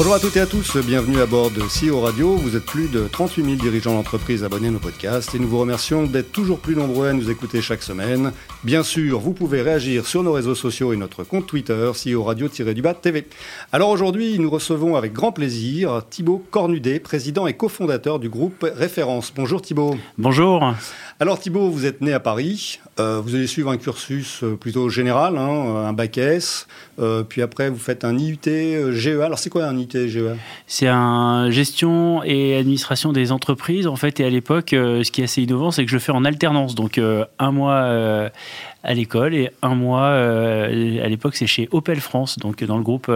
Bonjour à toutes et à tous, bienvenue à bord de CEO Radio. Vous êtes plus de 38 000 dirigeants d'entreprise abonnés à nos podcasts et nous vous remercions d'être toujours plus nombreux à nous écouter chaque semaine. Bien sûr, vous pouvez réagir sur nos réseaux sociaux et notre compte Twitter, CEO Radio-du-Bas TV. Alors aujourd'hui, nous recevons avec grand plaisir Thibaut Cornudet, président et cofondateur du groupe Référence. Bonjour Thibaut. Bonjour. Alors Thibaut, vous êtes né à Paris, euh, vous allez suivre un cursus euh, plutôt général, hein, euh, un bac S, puis après vous faites un IUT GEA. Alors c'est quoi un IUT GEA C'est un gestion et administration des entreprises en fait. Et à l'époque, ce qui est assez innovant, c'est que je le fais en alternance, donc un mois à l'école et un mois à l'époque c'est chez Opel France donc dans le groupe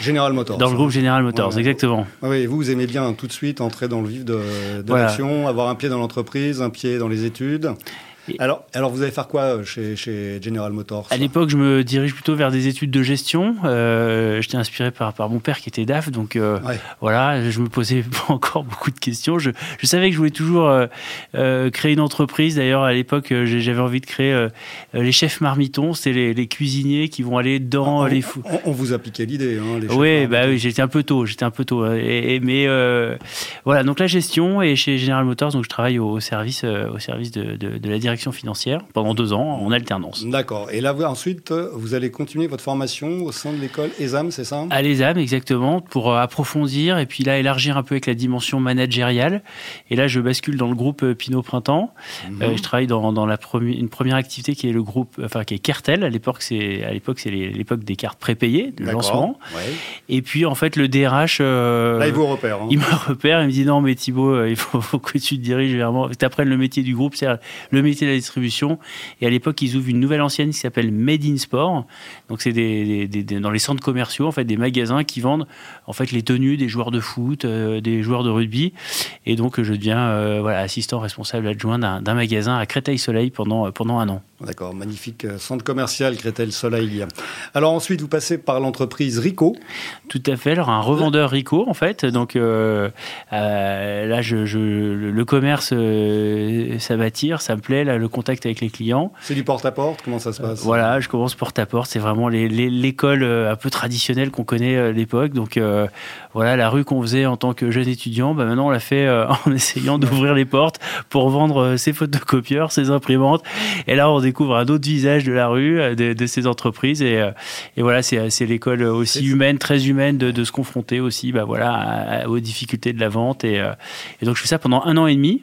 General Motors. dans le groupe General Motors exactement. Oui vous, vous aimez bien tout de suite entrer dans le vif de, de l'action avoir un pied dans l'entreprise un pied dans les études alors, alors, vous allez faire quoi euh, chez, chez General Motors À l'époque, je me dirige plutôt vers des études de gestion. Euh, J'étais inspiré par, par mon père qui était DAF, donc euh, voilà, je me posais pas encore beaucoup de questions. Je, je savais que je voulais toujours euh, créer une entreprise. D'ailleurs, à l'époque, j'avais envie de créer les chefs marmitons, c'est les, les, cuisiniers qui vont aller dans ah, les fous. On, vous a piqué l'idée, hein, les Oui, bah oui, j'étais un peu tôt, j'étais un peu tôt. Et, mais voilà, donc la gestion et chez General Motors, donc je travaille au, service, au service de, de, de la direction financière pendant deux ans en alternance. D'accord. Et là, ensuite, vous allez continuer votre formation au sein de l'école ESAM, c'est ça À l'ESAM, exactement, pour euh, approfondir et puis là, élargir un peu avec la dimension managériale. Et là, je bascule dans le groupe euh, Pinot Printemps. Mhm. Euh, je travaille dans, dans la première, une première activité qui est le groupe, enfin, qui est Cartel. À l'époque, c'est, à l'époque, c'est l'époque des cartes prépayées, de lancement. Et puis, en fait, le DRH. là, il vous repère. Hein. Il me repère, il me dit non, mais Thibaut, il faut, faut que tu te diriges vraiment, que tu apprennes le métier du groupe, c'est le métier la distribution. Et à l'époque, ils ouvrent une nouvelle ancienne qui s'appelle Made in Sport. Donc, c'est des, dans les centres commerciaux, en fait, des magasins qui vendent en fait les tenues des joueurs de foot, euh, des joueurs de rugby. Et donc, je deviens euh, voilà, assistant responsable adjoint d'un magasin à Créteil-Soleil pendant, pendant un an. D'accord, magnifique euh, centre commercial Créteil-Soleil. Alors ensuite, vous passez par l'entreprise Rico. Tout à fait, alors un revendeur Rico en fait. Donc euh, euh, là, je, le commerce, ça m'attire, ça me plaît, là, le contact avec les clients. C'est du porte-à-porte, comment ça se passe? Voilà, je commence porte-à-porte, c'est vraiment l'école un peu traditionnelle qu'on connaît à l'époque. Donc voilà, la rue qu'on faisait en tant que jeune étudiant, bah, maintenant on l'a fait en essayant d'ouvrir les portes pour vendre ses photocopieurs, ses imprimantes. Et là, on découvre un autre visage de la rue, euh, de, ces entreprises. Et, euh, et voilà, c'est l'école aussi humaine, très humaine, de, se confronter aussi bah, voilà, aux difficultés de la vente. Et, euh, et, donc, je fais ça pendant un an et demi.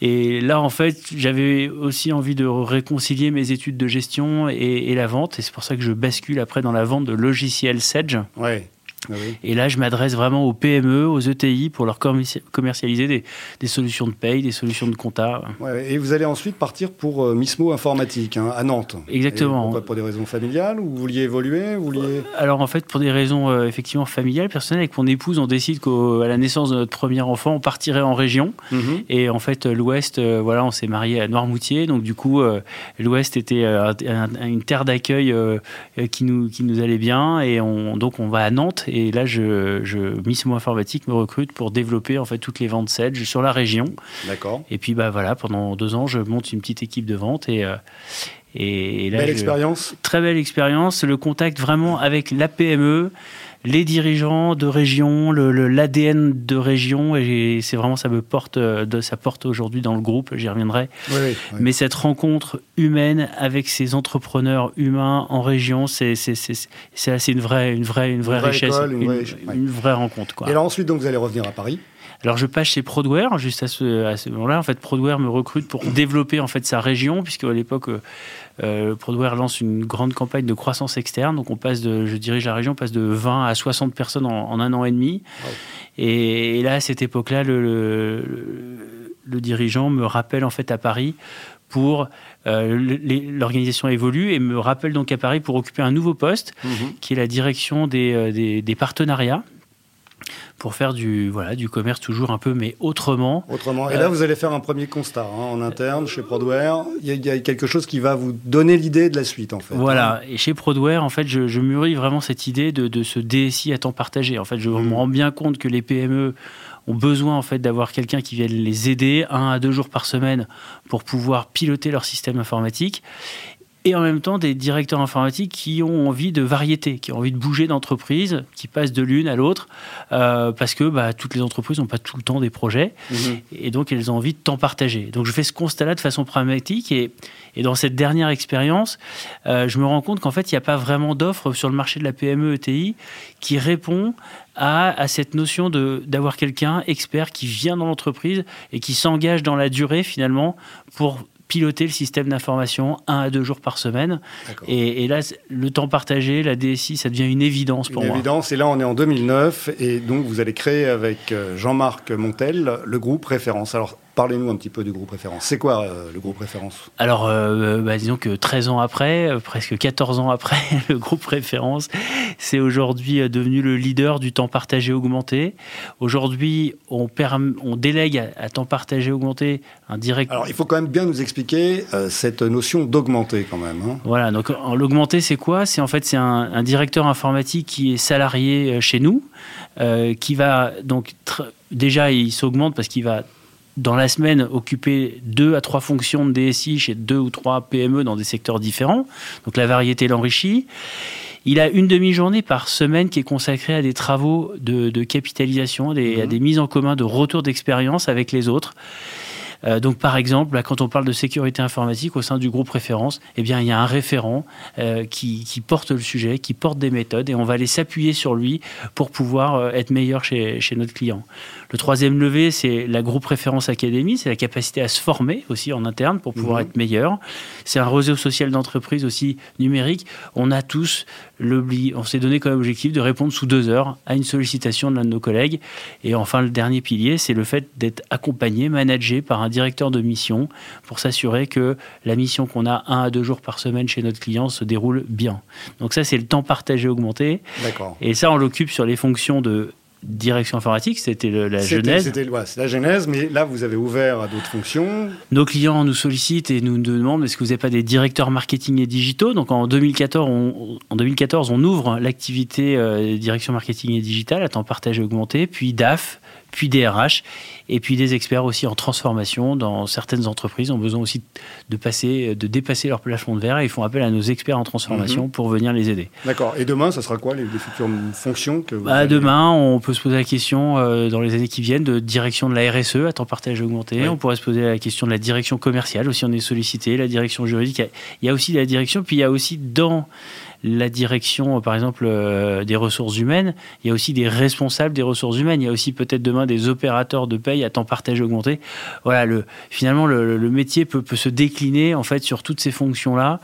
Et là, en fait, j'avais aussi envie de réconcilier mes études de gestion et, la vente. Et c'est pour ça que je bascule après dans la vente de logiciels Sedge. Ouais. Ah et là, je m'adresse vraiment aux PME, aux ETI pour leur commercialiser des, solutions de paye, des solutions de compta. et vous allez ensuite partir pour euh, Mismo Informatique hein, à Nantes. Exactement. pourquoi Pour des raisons familiales ou vous vouliez évoluer vous vouliez... Euh, alors en fait, pour des raisons euh, effectivement familiales, personnelles, avec mon épouse, on décide qu'à la naissance de notre premier enfant, on partirait en région. Mhm. Et en fait, l'Ouest, voilà, on s'est marié à Noirmoutier. Donc du coup, l'Ouest était une terre d'accueil qui, nous, qui nous allait bien. Et on, donc on va à Nantes. Et là, je, je Missimo Informatique me recrute pour développer en fait toutes les ventes Sedge sur la région. D'accord. Et puis bah voilà, pendant deux ans, je monte une petite équipe de vente et euh, et, là, belle expérience. Très belle expérience. Le contact vraiment avec la PME, les dirigeants de région, l'ADN de région, et c'est vraiment ça me porte, de, ça porte aujourd'hui dans le groupe. J'y reviendrai. Mais cette rencontre humaine avec ces entrepreneurs humains en région, c'est c'est une vraie, une vraie, une vraie, richesse, une, vraie, rencontre. Quoi. Et là ensuite, donc vous allez revenir à Paris. Alors je passe chez Prodware juste à ce, à ce moment-là. En fait, Prodware me recrute pour développer en fait sa région, puisque à l'époque euh, Prodware lance une grande campagne de croissance externe. Donc on passe de, je dirige la région, on passe de 20 à 60 personnes en, un an et demi. Et, là, à cette époque-là, le, le, dirigeant me rappelle en fait à Paris pour euh, l'organisation évolue et me rappelle donc à Paris pour occuper un nouveau poste mhm. qui est la direction des, euh, des, des partenariats pour faire du, voilà, du commerce toujours un peu, mais autrement. Autrement. Et là, euh, vous allez faire un premier constat hein, en interne chez Prodware. Il y, a, quelque chose qui va vous donner l'idée de la suite, en fait. Voilà. Et chez Prodware, en fait, je, mûris vraiment cette idée de, de, ce DSI à temps partagé. En fait, je me mmh. rends bien compte que les PME ont besoin en fait d'avoir quelqu'un qui vienne les aider un à deux jours par semaine pour pouvoir piloter leur système informatique et en même temps des directeurs informatiques qui ont envie de variété, qui ont envie de bouger d'entreprise, qui passent de l'une à l'autre, euh, parce que bah, toutes les entreprises n'ont pas tout le temps des projets, mhm. et donc elles ont envie de temps partager. Donc je fais ce constat-là de façon pragmatique, et, et dans cette dernière expérience, euh, je me rends compte qu'en fait, il n'y a pas vraiment d'offre sur le marché de la PME ETI qui répond à, à, cette notion d'avoir quelqu'un expert qui vient dans l'entreprise et qui s'engage dans la durée finalement pour piloter le système d'information un à deux jours par semaine. Et, là, le temps partagé, la DSI, ça devient une évidence pour une moi. évidence. Et là, on est en 2009. Et donc, vous allez créer avec euh, Jean-Marc Montel le groupe Référence. Alors, Parlez-nous un petit peu du groupe référence. C'est quoi euh, le groupe référence? Alors, euh, bah, disons que 13 ans après, euh, presque 14 ans après, le groupe référence, c'est aujourd'hui devenu le leader du temps partagé augmenté. Aujourd'hui, on, on délègue à, temps partagé augmenté un direct. Alors, il faut quand même bien nous expliquer cette notion d'augmenté quand même. Hein. Voilà, donc l'augmenté, c'est quoi? C'est en fait c'est un, un, directeur informatique qui est salarié chez nous, qui va donc déjà il s'augmente parce qu'il va dans la semaine, occuper deux à trois fonctions de DSI chez deux ou trois PME dans des secteurs différents. Donc la variété l'enrichit. Il a une demi-journée par semaine qui est consacrée à des travaux de, capitalisation, des, à mmh. des mises en commun de retour d'expérience avec les autres. Euh, donc, par exemple, quand on parle de sécurité informatique au sein du groupe référence, eh bien, il y a un référent euh, qui, porte le sujet, qui porte des méthodes, et on va aller s'appuyer sur lui pour pouvoir euh, être meilleur chez, chez notre client. Le troisième levé, c'est la groupe référence académie, c'est la capacité à se former aussi en interne pour pouvoir mhm. être meilleur. C'est un réseau social d'entreprise aussi numérique. On a tous on s'est donné comme objectif de répondre sous deux heures à une sollicitation de l'un de nos collègues. Et enfin, le dernier pilier, c'est le fait d'être accompagné, managé par un directeur de mission pour s'assurer que la mission qu'on a un à deux jours par semaine chez notre client se déroule bien. Donc ça, c'est le temps partagé augmenté. Et ça, on l'occupe sur les fonctions de direction informatique, c'était la genèse. C'était la genèse, mais là, vous avez ouvert à d'autres fonctions. Nos clients nous sollicitent et nous demandent est-ce que vous n'avez pas des directeurs marketing et digitaux? Donc en 2014, on, en 2014, on ouvre l'activité euh, direction marketing et digital à temps partagé augmenté, puis DAF, puis DRH, et puis des experts aussi en transformation dans certaines entreprises ont besoin aussi de passer, de dépasser leur plafond de verre et ils font appel à nos experts en transformation mhm. pour venir les aider. D'accord. Et demain, ça sera quoi les, futures fonctions que vous bah, Demain, on peut se poser la question euh, dans les années qui viennent de direction de la RSE à temps partagé augmenté. On pourrait se poser la question de la direction commerciale aussi. On est sollicité, la direction juridique. Il y a aussi la direction, puis il y a aussi dans la direction, par exemple, euh, des ressources humaines, il y a aussi des responsables des ressources humaines, il y a aussi peut-être demain des opérateurs de paye à temps partagé augmenté. Voilà, le, finalement, le, métier peut, se décliner en fait sur toutes ces fonctions-là.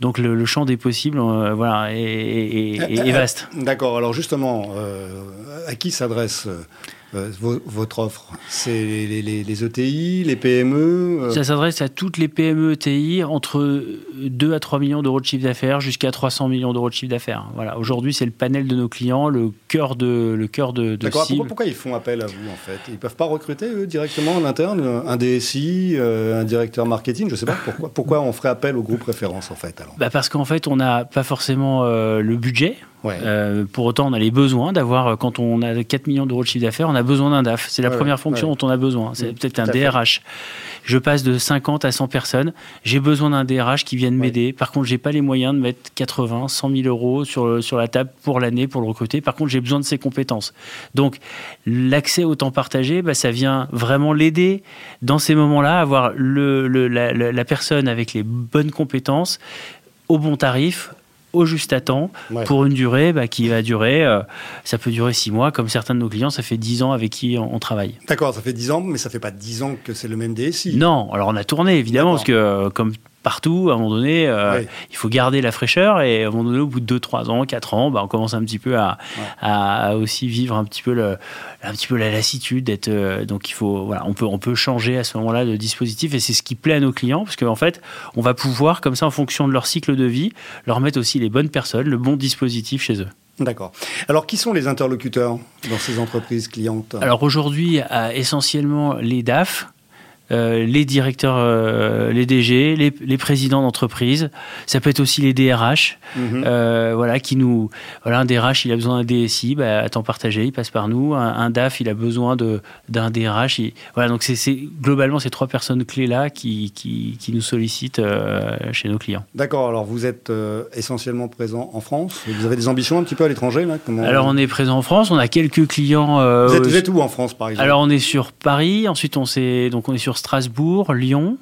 Donc le, champ des possibles, euh, voilà, est, est, vaste. D'accord. Alors justement, euh, à qui s'adresse euh, votre offre C'est les, les, ETI, e les PME euh Ça s'adresse à toutes les PME ETI entre 2 à 3 millions d'euros de chiffre d'affaires jusqu'à 300 millions d'euros de chiffre d'affaires. Voilà. Aujourd'hui, c'est le panel de nos clients, le cœur de, le cœur de, de Pourquoi, pourquoi, ils font appel à vous en fait? Ils ne peuvent pas recruter eux, directement en interne un DSI, euh, un directeur marketing? Je ne sais pas pourquoi. Pourquoi on ferait appel au groupe référence en fait alors? Bah Parce qu'en fait, on n'a pas forcément le budget. Euh, pour autant, on a les besoins d'avoir, euh, quand on a 4 millions d'euros de chiffre d'affaires, on a besoin d'un DAF. C'est la première fonction dont on a besoin. C'est mm. peut-être un DRH. Je passe de 50 à 100 personnes. J'ai besoin d'un DRH qui vienne m'aider. Par contre, j'ai pas les moyens de mettre 80, 100 000 euros sur, sur la table pour l'année pour le recruter. Par contre, j'ai besoin de ses compétences. Donc, l'accès au temps partagé, bah, ça vient vraiment l'aider dans ces moments-là, avoir le, la, la personne avec les bonnes compétences au bon tarif, au juste à temps pour une durée bah, qui va durer, euh, ça peut durer six mois, comme certains de nos clients, ça fait dix ans avec qui on, travaille. D'accord, ça fait dix ans, mais ça fait pas dix ans que c'est le même DSI. Non, alors on a tourné évidemment, parce que euh, comme partout, à un moment donné, euh, il faut garder la fraîcheur et à un moment donné, au bout de 2, 3 ans, 4 ans, bah, on commence un petit peu à, à, aussi vivre un petit peu, le, un petit peu la lassitude. D'être, euh, donc il faut, voilà, on, peut, on peut changer à ce moment-là de dispositif et c'est ce qui plaît à nos clients parce qu'en fait, on va pouvoir, comme ça, en fonction de leur cycle de vie, leur mettre aussi les bonnes personnes, le bon dispositif chez eux. D'accord. Alors, qui sont les interlocuteurs dans ces entreprises clientes? Alors aujourd'hui, essentiellement les DAF, euh, les directeurs, euh, les DG, les, les présidents d'entreprise. Ça peut être aussi les DRH, Mhm. euh, voilà, qui nous, voilà, un DRH, il a besoin d'un DSI, bah, à temps partagé, il passe par nous. Un, un DAF, il a besoin d'un DRH. il- voilà, donc c'est globalement ces trois personnes clés là qui, qui, qui nous sollicitent chez nos clients. D'accord, alors vous êtes essentiellement présent en France? Vous avez des ambitions un petit peu à l'étranger là Comment- Alors on est présent en France, on a quelques clients. vous, êtes, vous êtes où en France par exemple? Alors on est sur Paris, ensuite on s'est donc on est sur Strasbourg, Lyon,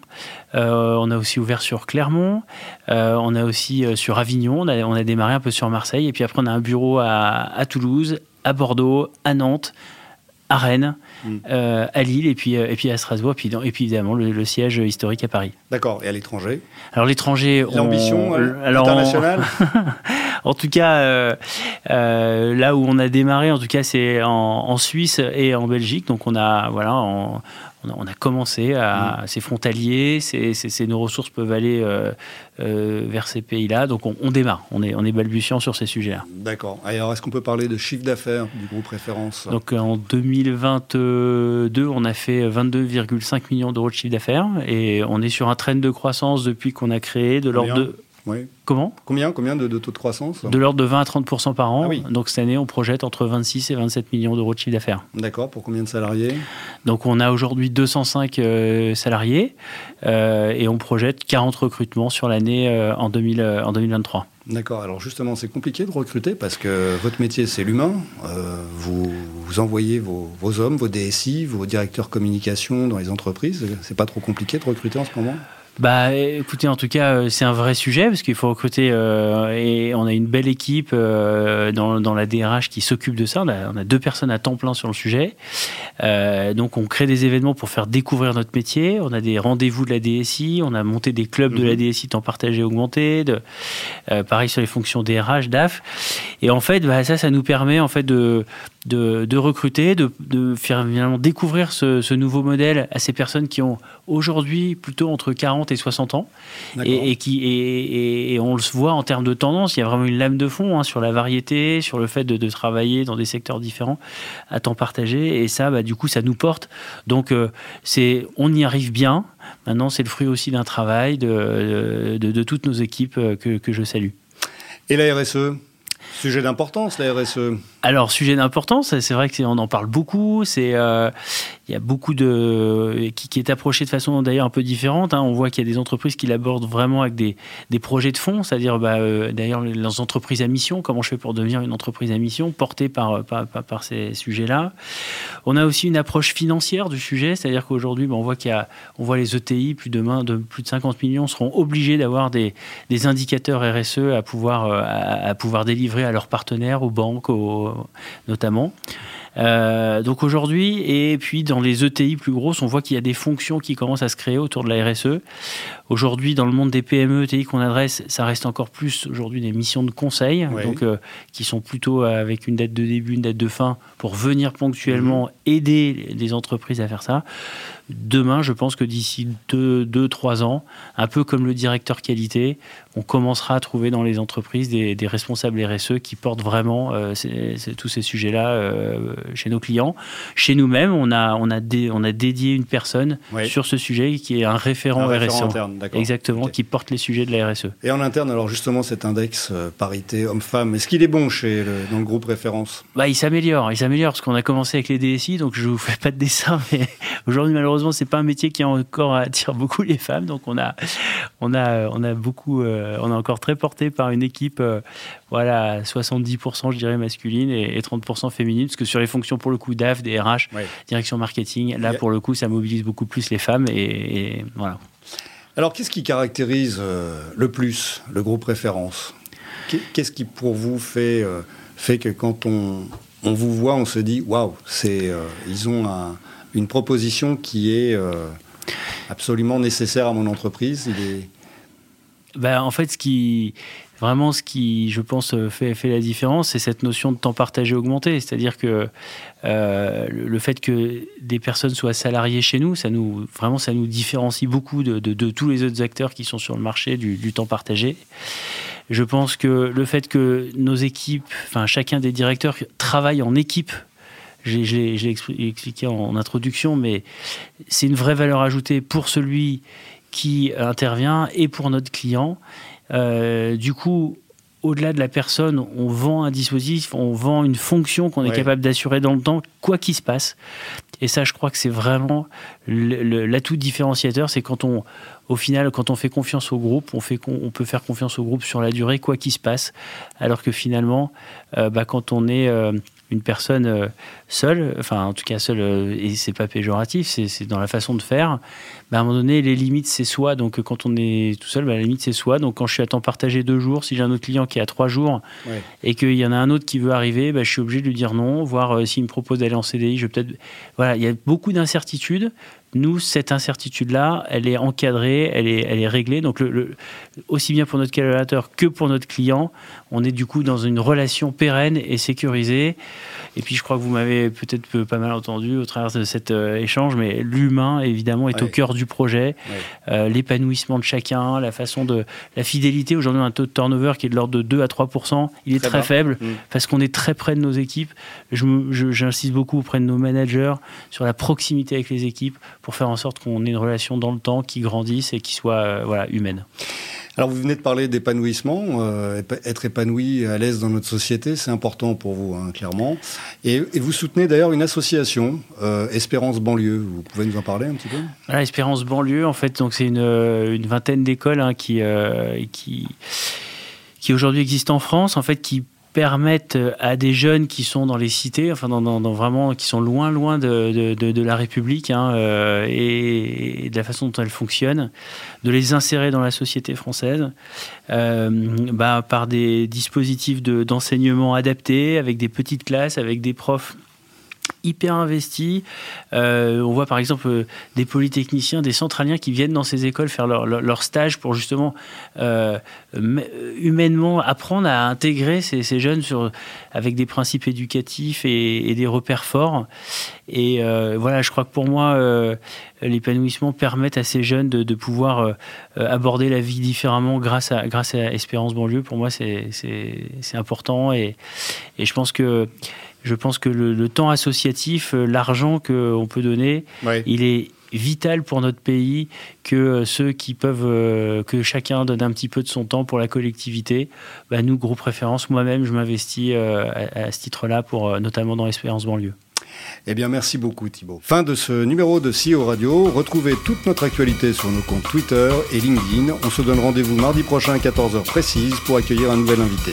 euh, on a aussi ouvert sur Clermont, euh, on a aussi euh, sur Avignon, on a, on a démarré un peu sur Marseille. Et puis après on a un bureau à, à Toulouse, à Bordeaux, à Nantes, à Rennes, Mm. euh, à Lille et puis et puis à Strasbourg. Et puis, dans- et puis évidemment le, le siège historique à Paris. D'accord, et à l'étranger? Alors l'étranger, on- L'ambition internationale? En tout cas, euh, euh, là où on a démarré, en tout cas, c'est en, en Suisse et en Belgique. Donc on a, voilà, en- on a, on a commencé à, c'est frontalier, c'est, c'est- nos ressources peuvent aller euh, euh, vers ces pays-là. Donc on, on démarre, on est, on est balbutiant sur ces sujets-là. D'accord. Alors est-ce qu'on peut parler de chiffre d'affaires du groupe référence? Donc euh, en 2022, on a fait 22,5 millions d'euros de chiffre d'affaires et on est sur un trend de croissance depuis qu'on a créé de l'ordre de Oui. comment? Combien, combien de, de taux de croissance? De l'ordre de 20 à 30% par an. Ah oui. Donc cette année, on projette entre 26 et 27 millions d'euros de chiffre d'affaires. D'accord, pour combien de salariés? Donc on a aujourd'hui 205 euh, salariés euh, et on projette 40 recrutements sur l'année euh, en, 2000, euh, en 2023. D'accord, alors justement c'est compliqué de recruter parce que votre métier c'est l'humain. Euh, vous, vous envoyez vos, vos hommes, vos DSI, vos directeurs communication dans les entreprises. C'est pas trop compliqué de recruter en ce moment? Bah, écoutez, en tout cas, euh, c'est un vrai sujet parce qu'il faut recruter euh, et on a une belle équipe euh, dans, dans la DRH qui s'occupe de ça. On a, on a deux personnes à temps plein sur le sujet. Euh, donc, on crée des événements pour faire découvrir notre métier. On a des rendez-vous de la DSI. On a monté des clubs de la DSI temps partagé augmenté. De, euh, pareil sur les fonctions DRH, DAF. Et en fait, bah, ça, ça nous permet en fait de de, de recruter, de, de faire finalement découvrir ce, ce nouveau modèle à ces personnes qui ont aujourd'hui plutôt entre 40 et 60 ans et, et qui et, on le voit en termes de tendance, il y a vraiment une lame de fond hein, sur la variété, sur le fait de, de travailler dans des secteurs différents à temps partagé et ça, bah, du coup, ça nous porte. Donc, euh, c'est on y arrive bien. Maintenant, c'est le fruit aussi d'un travail de, de, toutes nos équipes euh, que, que je salue. Et la RSE Sujet d'importance, la. RSE. Alors, sujet d'importance, c'est vrai qu'on en parle beaucoup. C'est, euh, il y a beaucoup de qui, est approché de façon d'ailleurs un peu différente. hein. On voit qu'il y a des entreprises qui l'abordent vraiment avec des, des projets de fond, c'est-à-dire bah, euh, d'ailleurs les entreprises à mission. Comment je fais pour devenir une entreprise à mission portée par par, ces sujets-là. On a aussi une approche financière du sujet, c'est-à-dire qu'aujourd'hui, bah, on voit on voit les ETI plus demain de plus de 50 millions seront obligés d'avoir des, des indicateurs RSE à pouvoir euh, à, à pouvoir délivrer à leurs partenaires, aux banques, aux- notamment. Euh, donc aujourd'hui, et puis dans les ETI plus grosses, on voit qu'il y a des fonctions qui commencent à se créer autour de la RSE. Aujourd'hui, dans le monde des PME, ETI qu'on adresse, ça reste encore plus aujourd'hui des missions de conseil, Oui. donc euh, qui sont plutôt avec une date de début, une date de fin, pour venir ponctuellement aider les entreprises à faire ça. Demain, je pense que d'ici 2-3 ans, un peu comme le directeur qualité, on commencera à trouver dans les entreprises des, des responsables RSE qui portent vraiment euh, ces- ces- tous ces sujets-là euh, chez nos clients. Chez nous-mêmes, on a, on, a dé- on a dédié une personne Oui. sur ce sujet qui est un référent, Un référent RSE. interne. Exactement, qui porte les sujets de la RSE. Et en interne, alors justement, cet index euh, parité homme-femme, est-ce qu'il est bon chez le- dans le groupe référence? Bah, il s'améliore, il s'améliore parce qu'on a commencé avec les DSI, donc je vous fais pas de dessin, mais aujourd'hui malheureusement c'est pas un métier qui encore attire beaucoup les femmes, donc on a, on a, on a beaucoup, euh, on est encore très porté par une équipe, euh, voilà, à 70% je dirais masculine et, et 30% féminine, parce que sur les fonctions pour le coup DAF, DRH, Ouais. direction marketing, là pour le coup ça mobilise beaucoup plus les femmes et, et voilà. Alors, qu'est-ce qui caractérise euh, le plus le groupe référence? Qu'est- Qu'est-ce qui, pour vous, fait, fait que quand on, on vous voit, on se dit waouh, c'est, euh, ils ont un- une proposition qui est euh, absolument nécessaire à mon entreprise. Il est... Bah, en fait, ce qui vraiment ce qui, je pense, euh, fait, la différence, c'est cette notion de temps partagé augmenté. C'est-à-dire que euh, le fait que des personnes soient salariées chez nous, ça nous vraiment ça nous différencie beaucoup de, tous les autres acteurs qui sont sur le marché du temps partagé. Je pense que le fait que nos équipes, enfin chacun des directeurs travaille en équipe je l'ai expliqué en introduction, mais c'est une vraie valeur ajoutée pour celui qui intervient et pour notre client. Euh, du coup, au-delà de la personne, on vend un dispositif, on vend une fonction qu'on est capable d'assurer dans le temps, quoi qu'il se passe. Et ça, je crois que c'est vraiment l'atout différenciateur, c'est quand on, au final, quand on fait confiance au groupe, on, fait, on peut faire confiance au groupe sur la durée, quoi qu'il se passe. Alors que finalement, euh, bah, quand on est euh, une personne euh, seule, enfin en tout cas seule, euh, et c'est pas péjoratif, c'est dans la façon de faire, bah, à un moment donné, les limites c'est soi. Donc quand on est tout seul, bah, la limite c'est soi. Donc quand je suis à temps partagé deux jours, si j'ai un autre client qui est à trois jours et qu'il y en a un autre qui veut arriver, bah, je suis obligé de lui dire non, voir euh, s'il me propose d'aller en CDI, je peut-être. Voilà, il y a beaucoup d'incertitudes nous, cette incertitude-là, elle est encadrée, elle est, elle est réglée. Donc, le, aussi bien pour notre collaborateur que pour notre client, on est du coup dans une relation pérenne et sécurisée. Et puis, je crois que vous m'avez peut-être pas mal entendu au travers de cet euh, échange, mais l'humain, évidemment, est au cœur du projet. Euh, l'épanouissement de chacun, la façon de. La fidélité, aujourd'hui, on a un taux de turnover qui est de l'ordre de 2 à 3% Il est très, faible mm. parce qu'on est très près de nos équipes. J'insiste beaucoup auprès de nos managers sur la proximité avec les équipes pour faire en sorte qu'on ait une relation dans le temps qui grandisse et qui soit euh, voilà, humaine. Alors vous venez de parler d'épanouissement, euh, être épanoui à l'aise dans notre société, c'est important pour vous, hein, clairement. Et, vous soutenez d'ailleurs une association, euh, Espérance Banlieue. Vous pouvez nous en parler un petit peu? Voilà, Espérance Banlieue, en fait, donc c'est une, une, vingtaine d'écoles hein, qui, qui qui aujourd'hui existent en France, en fait, qui permettent à des jeunes qui sont dans les cités, enfin vraiment qui sont loin loin de la République hein, euh, et, de la façon dont elle fonctionne, de les insérer dans la société française euh, bah, par des dispositifs d'enseignement adaptés, avec des petites classes, avec des profs hyper investi. Euh, on voit par exemple euh, des polytechniciens, des centraliens qui viennent dans ces écoles faire leur, stage pour justement euh, humainement apprendre à intégrer ces, jeunes sur, avec des principes éducatifs et, des repères forts. Et voilà, je crois que pour moi, l'épanouissement permet à ces jeunes de, pouvoir aborder la vie différemment grâce à, grâce à Espérance Banlieue. Pour moi, c'est important et je pense que je pense que le, temps associatif, euh, l'argent qu'on peut donner, il est vital pour notre pays que euh, ceux qui peuvent, euh, que chacun donne un petit peu de son temps pour la collectivité. Bah, nous, groupe référence, moi-même, je m'investis à, ce titre-là, pour notamment dans l'Espérance banlieue. Eh bien, merci beaucoup Thibault. Fin de ce numéro de CEO Radio. Retrouvez toute notre actualité sur nos comptes Twitter et LinkedIn. On se donne rendez-vous mardi prochain à 14h précise pour accueillir un nouvel invité.